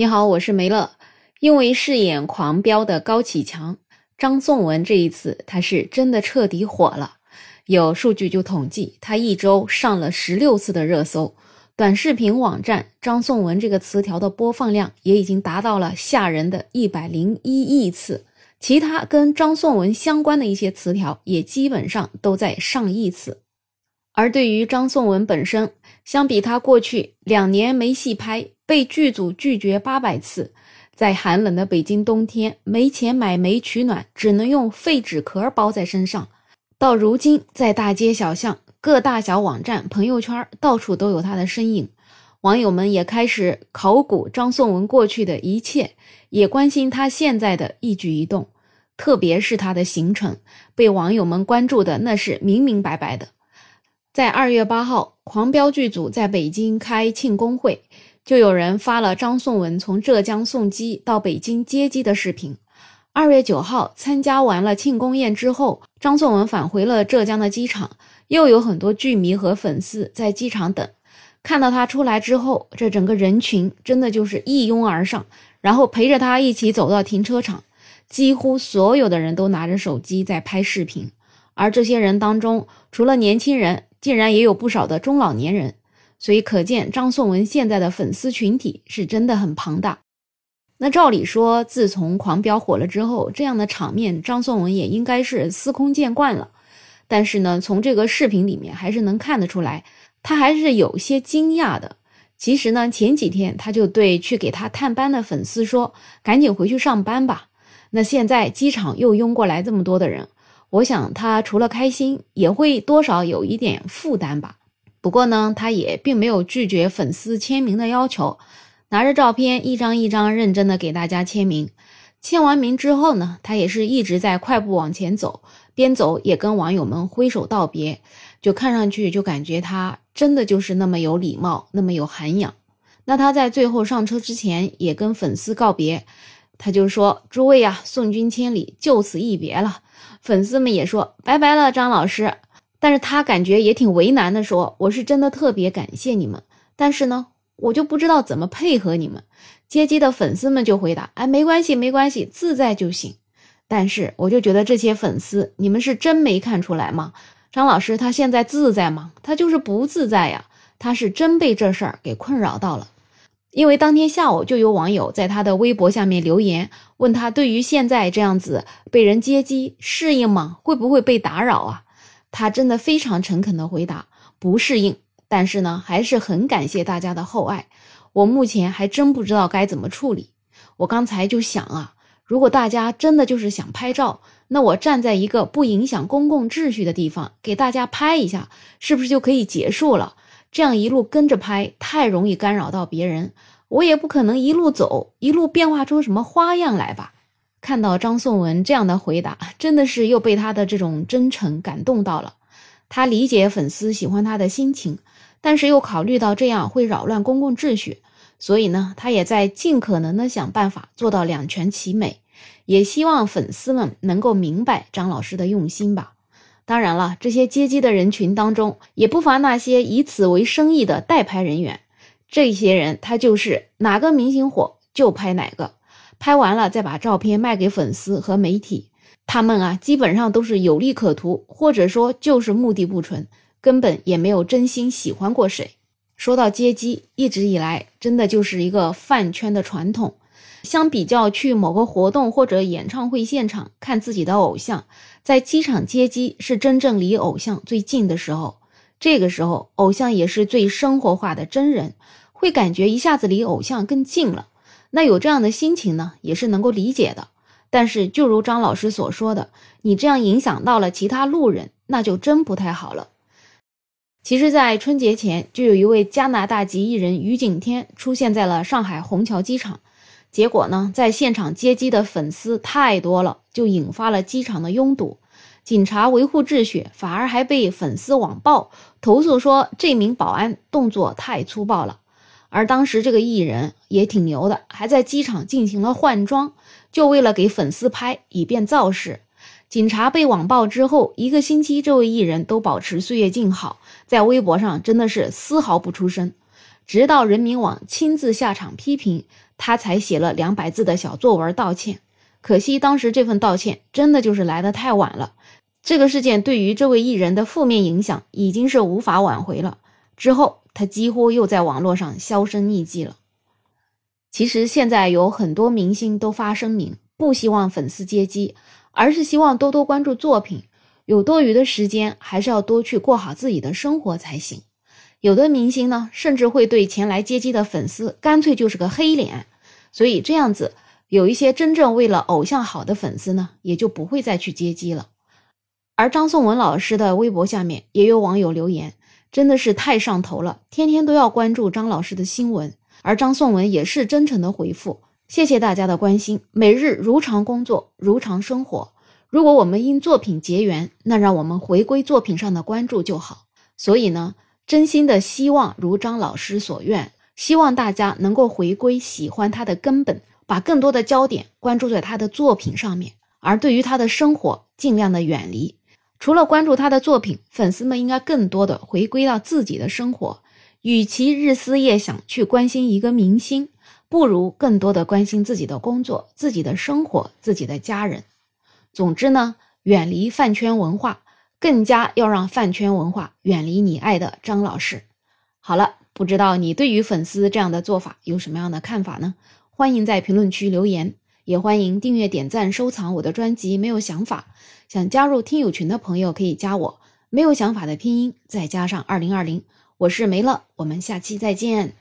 你好，我是梅乐。因为饰演狂飙的高启强，张颂文这一次他是真的彻底火了。有数据就统计，他一周上了十六次的热搜。短视频网站张颂文这个词条的播放量也已经达到了吓人的一百零一亿次。其他跟张颂文相关的一些词条也基本上都在上亿次。而对于张颂文本身，相比他过去两年没戏拍。被剧组拒绝八百次，在寒冷的北京冬天没钱买煤取暖，只能用废纸壳包在身上。到如今，在大街小巷、各大小网站、朋友圈，到处都有他的身影。网友们也开始考古张颂文过去的一切，也关心他现在的一举一动，特别是他的行程，被网友们关注的那是明明白白的。在二月八号，狂飙剧组在北京开庆功会。就有人发了张颂文从浙江送机到北京接机的视频。二月九号参加完了庆功宴之后，张颂文返回了浙江的机场，又有很多剧迷和粉丝在机场等。看到他出来之后，这整个人群真的就是一拥而上，然后陪着他一起走到停车场。几乎所有的人都拿着手机在拍视频，而这些人当中，除了年轻人，竟然也有不少的中老年人。所以可见，张颂文现在的粉丝群体是真的很庞大。那照理说，自从《狂飙》火了之后，这样的场面，张颂文也应该是司空见惯了。但是呢，从这个视频里面还是能看得出来，他还是有些惊讶的。其实呢，前几天他就对去给他探班的粉丝说：“赶紧回去上班吧。”那现在机场又拥过来这么多的人，我想他除了开心，也会多少有一点负担吧。不过呢，他也并没有拒绝粉丝签名的要求，拿着照片一张一张认真的给大家签名。签完名之后呢，他也是一直在快步往前走，边走也跟网友们挥手道别，就看上去就感觉他真的就是那么有礼貌，那么有涵养。那他在最后上车之前也跟粉丝告别，他就说：“诸位呀，送君千里，就此一别了。”粉丝们也说：“拜拜了，张老师。”但是他感觉也挺为难的，说：“我是真的特别感谢你们，但是呢，我就不知道怎么配合你们。”接机的粉丝们就回答：“哎，没关系，没关系，自在就行。”但是我就觉得这些粉丝，你们是真没看出来吗？张老师他现在自在吗？他就是不自在呀，他是真被这事儿给困扰到了。因为当天下午就有网友在他的微博下面留言，问他对于现在这样子被人接机适应吗？会不会被打扰啊？他真的非常诚恳的回答：“不适应，但是呢，还是很感谢大家的厚爱。我目前还真不知道该怎么处理。我刚才就想啊，如果大家真的就是想拍照，那我站在一个不影响公共秩序的地方给大家拍一下，是不是就可以结束了？这样一路跟着拍，太容易干扰到别人。我也不可能一路走，一路变化出什么花样来吧。”看到张颂文这样的回答，真的是又被他的这种真诚感动到了。他理解粉丝喜欢他的心情，但是又考虑到这样会扰乱公共秩序，所以呢，他也在尽可能的想办法做到两全其美。也希望粉丝们能够明白张老师的用心吧。当然了，这些接机的人群当中，也不乏那些以此为生意的代拍人员。这些人他就是哪个明星火就拍哪个。拍完了再把照片卖给粉丝和媒体，他们啊基本上都是有利可图，或者说就是目的不纯，根本也没有真心喜欢过谁。说到接机，一直以来真的就是一个饭圈的传统。相比较去某个活动或者演唱会现场看自己的偶像，在机场接机是真正离偶像最近的时候。这个时候，偶像也是最生活化的真人，会感觉一下子离偶像更近了。那有这样的心情呢，也是能够理解的。但是，就如张老师所说的，你这样影响到了其他路人，那就真不太好了。其实，在春节前，就有一位加拿大籍艺人于景天出现在了上海虹桥机场。结果呢，在现场接机的粉丝太多了，就引发了机场的拥堵。警察维护秩序，反而还被粉丝网暴投诉说这名保安动作太粗暴了。而当时这个艺人也挺牛的，还在机场进行了换装，就为了给粉丝拍，以便造势。警察被网暴之后，一个星期，这位艺人都保持岁月静好，在微博上真的是丝毫不出声。直到人民网亲自下场批评，他才写了两百字的小作文道歉。可惜当时这份道歉真的就是来得太晚了。这个事件对于这位艺人的负面影响已经是无法挽回了。之后他几乎又在网络上销声匿迹了。其实现在有很多明星都发声明，不希望粉丝接机，而是希望多多关注作品。有多余的时间，还是要多去过好自己的生活才行。有的明星呢，甚至会对前来接机的粉丝干脆就是个黑脸。所以这样子，有一些真正为了偶像好的粉丝呢，也就不会再去接机了。而张颂文老师的微博下面也有网友留言，真的是太上头了，天天都要关注张老师的新闻。而张颂文也是真诚的回复：“谢谢大家的关心，每日如常工作，如常生活。如果我们因作品结缘，那让我们回归作品上的关注就好。所以呢，真心的希望如张老师所愿，希望大家能够回归喜欢他的根本，把更多的焦点关注在他的作品上面，而对于他的生活尽量的远离。”除了关注他的作品，粉丝们应该更多的回归到自己的生活。与其日思夜想去关心一个明星，不如更多的关心自己的工作、自己的生活、自己的家人。总之呢，远离饭圈文化，更加要让饭圈文化远离你爱的张老师。好了，不知道你对于粉丝这样的做法有什么样的看法呢？欢迎在评论区留言。也欢迎订阅、点赞、收藏我的专辑。没有想法，想加入听友群的朋友可以加我。没有想法的拼音再加上二零二零，我是梅乐，我们下期再见。